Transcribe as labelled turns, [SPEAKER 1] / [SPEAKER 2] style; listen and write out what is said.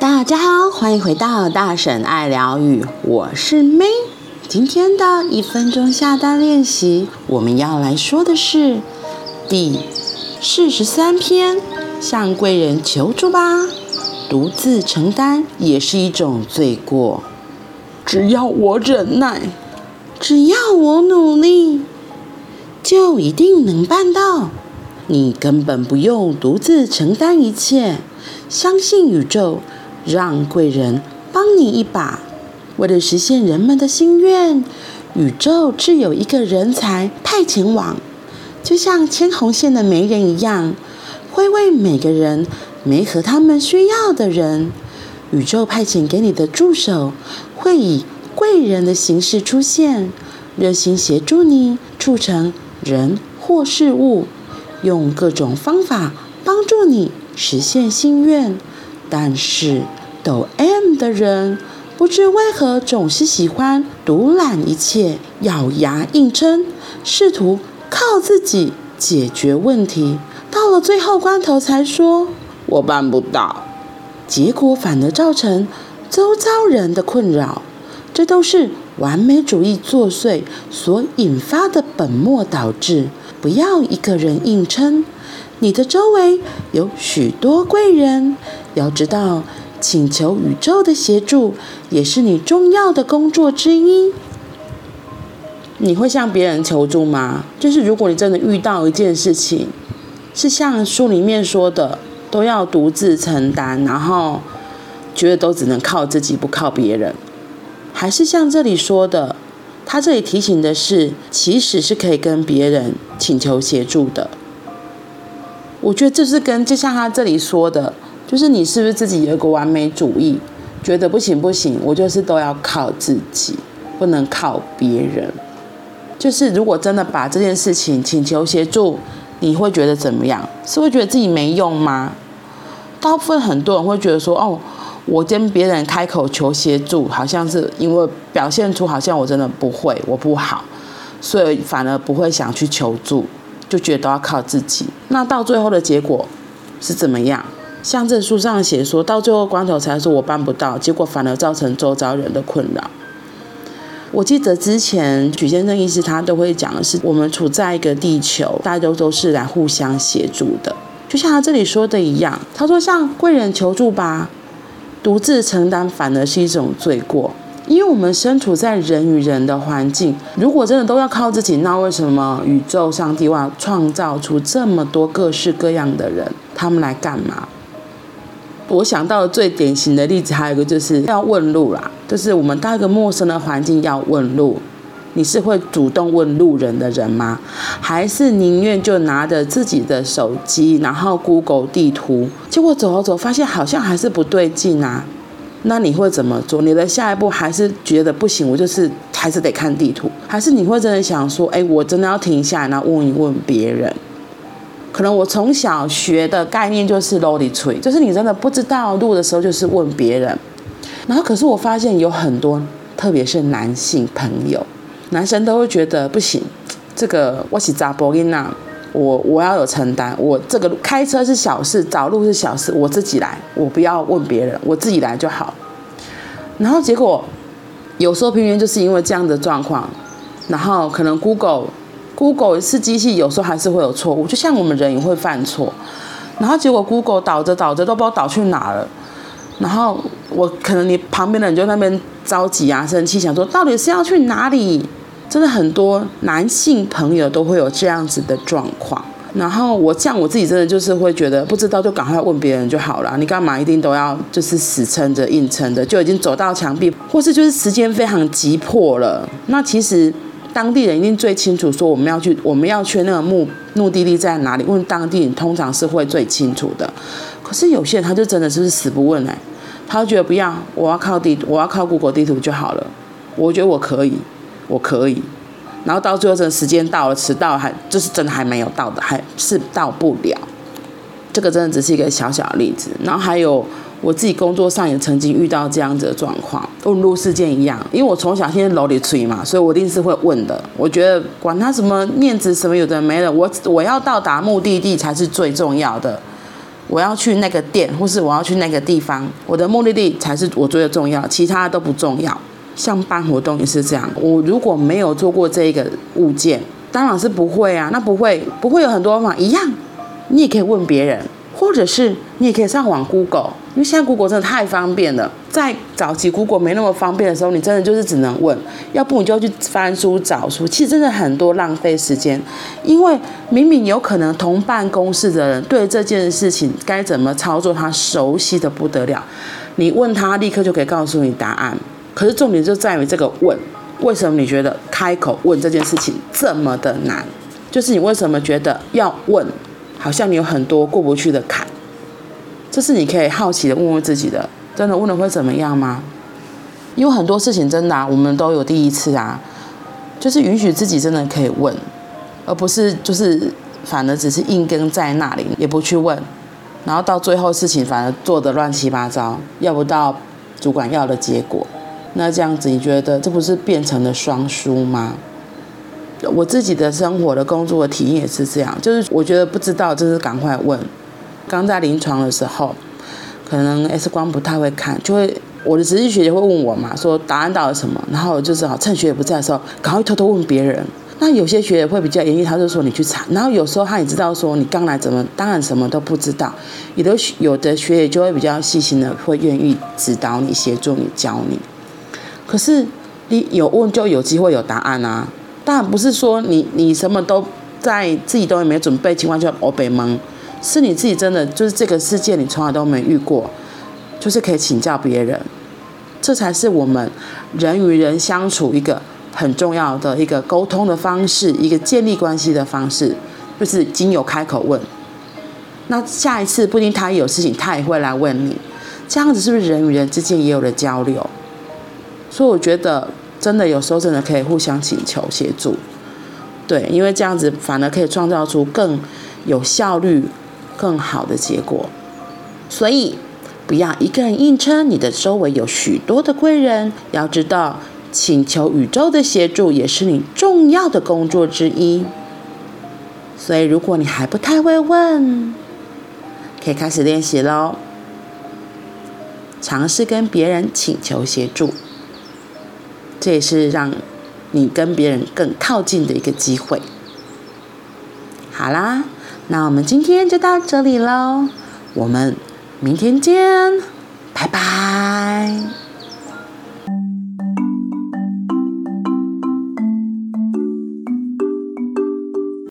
[SPEAKER 1] 大家好，欢迎回到大婶爱疗愈，我是 May。今天的一分钟下单练习，我们要来说的是第四十三篇：向贵人求助吧，独自承担也是一种罪过。只要我忍耐，只要我努力，就一定能办到。你根本不用独自承担一切，相信宇宙，让贵人帮你一把。为了实现人们的心愿，宇宙自有一个人才派遣网，就像牵红线的媒人一样，会为每个人媒合他们需要的人。宇宙派遣给你的助手，会以贵人的形式出现，热心协助你促成人或事物。用各种方法帮助你实现心愿，但是抖 M 的人不知为何总是喜欢独揽一切，咬牙硬撑，试图靠自己解决问题，到了最后关头才说“我办不到”，结果反而造成周遭人的困扰，这都是完美主义作祟所引发的本末倒置。不要一个人硬撑，你的周围有许多贵人。要知道，请求宇宙的协助也是你重要的工作之一。你会向别人求助吗？就是如果你真的遇到一件事情，是像书里面说的，都要独自承担，然后觉得都只能靠自己，不靠别人，还是像这里说的？他这里提醒的是，其实是可以跟别人请求协助的。我觉得这是跟就像他这里说的，就是你是不是自己有一个完美主义，觉得不行不行，我就是都要靠自己，不能靠别人。就是如果真的把这件事情请求协助，你会觉得怎么样？是会觉得自己没用吗？大部分很多人会觉得说，哦。我跟别人开口求协助，好像是因为表现出好像我真的不会，我不好，所以反而不会想去求助，就觉得都要靠自己。那到最后的结果是怎么样？像这书上写说，到最后关头才说我办不到，结果反而造成周遭人的困扰。我记得之前许先生医师他都会讲的是，我们处在一个地球，大家都都是来互相协助的，就像他这里说的一样，他说向贵人求助吧。独自承担反而是一种罪过，因为我们身处在人与人的环境，如果真的都要靠自己，那为什么宇宙上帝要创造出这么多各式各样的人？他们来干嘛？我想到最典型的例子，还有一个就是要问路啦，就是我们到一个陌生的环境要问路。你是会主动问路人的人吗？还是宁愿就拿着自己的手机，然后 Google 地图，结果走了走，发现好像还是不对劲啊？那你会怎么做？你的下一步还是觉得不行，我就是还是得看地图，还是你会真的想说，哎，我真的要停下来，然后问一问别人？可能我从小学的概念就是路里吹，就是你真的不知道路的时候，就是问别人。然后可是我发现有很多，特别是男性朋友。男生都会觉得不行，这个我是查甫囡仔，我我要有承担，我这个开车是小事，找路是小事，我自己来，我不要问别人，我自己来就好。然后结果有时候偏偏就是因为这样的状况，然后可能 Google Google 是机器，有时候还是会有错误，就像我们人也会犯错。然后结果 Google 导着导着都不知道导去哪了，然后我可能你旁边的人就那边着急啊，生气，想说到底是要去哪里？真的很多男性朋友都会有这样子的状况，然后我像我自己真的就是会觉得不知道就赶快问别人就好了，你干嘛一定都要就是死撑着硬撑着，就已经走到墙壁，或是就是时间非常急迫了。那其实当地人一定最清楚说我们要去我们要去那个目目的地在哪里，问当地人通常是会最清楚的。可是有些人他就真的是死不问哎，他就觉得不要，我要靠地，我要靠 Google 地图就好了，我觉得我可以。我可以，然后到最后这个时间到了，迟到还就是真的还没有到的，还是到不了。这个真的只是一个小小的例子。然后还有我自己工作上也曾经遇到这样子的状况，问路事件一样。因为我从小天天楼里吹嘛，所以我一定是会问的。我觉得管他什么面子什么有的没的，我我要到达目的地才是最重要的。我要去那个店，或是我要去那个地方，我的目的地才是我最重要，其他都不重要。像办活动也是这样，我如果没有做过这个物件，当然是不会啊。那不会，不会有很多方法一样，你也可以问别人。或者是你也可以上网 Google，因为现在 Google 真的太方便了。在早期 Google 没那么方便的时候，你真的就是只能问，要不你就去翻书找书。其实真的很多浪费时间，因为明明有可能同办公室的人对这件事情该怎么操作，他熟悉的不得了。你问他，立刻就可以告诉你答案。可是重点就在于这个问，为什么你觉得开口问这件事情这么的难？就是你为什么觉得要问？好像你有很多过不去的坎，这是你可以好奇的问问自己的。真的问了会怎么样吗？因为很多事情真的啊，我们都有第一次啊，就是允许自己真的可以问，而不是就是反而只是硬跟在那里也不去问，然后到最后事情反而做得乱七八糟，要不到主管要的结果。那这样子你觉得这不是变成了双输吗？我自己的生活的工作的体验也是这样，就是我觉得不知道，就是赶快问。刚在临床的时候，可能 X 光不太会看，就会我的实习学姐会问我嘛，说答案到底什么，然后就是好趁学姐不在的时候，赶快偷偷问别人。那有些学姐会比较严厉，他就说你去查。然后有时候他也知道说你刚来怎么，当然什么都不知道。有的有的学姐就会比较细心的，会愿意指导你、协助你、教你。可是你有问就有机会有答案啊。当然不是说你你什么都在自己都没准备情况下我北蒙，是你自己真的就是这个世界你从来都没遇过，就是可以请教别人，这才是我们人与人相处一个很重要的一个沟通的方式，一个建立关系的方式，就是经由开口问。那下一次不一定他有事情，他也会来问你，这样子是不是人与人之间也有了交流？所以我觉得。真的有时候真的可以互相请求协助，对，因为这样子反而可以创造出更有效率、更好的结果。所以不要一个人硬撑，你的周围有许多的贵人。要知道，请求宇宙的协助也是你重要的工作之一。所以如果你还不太会问，可以开始练习喽，尝试跟别人请求协助。这也是让你跟别人更靠近的一个机会。好啦，那我们今天就到这里喽，我们明天见，拜拜。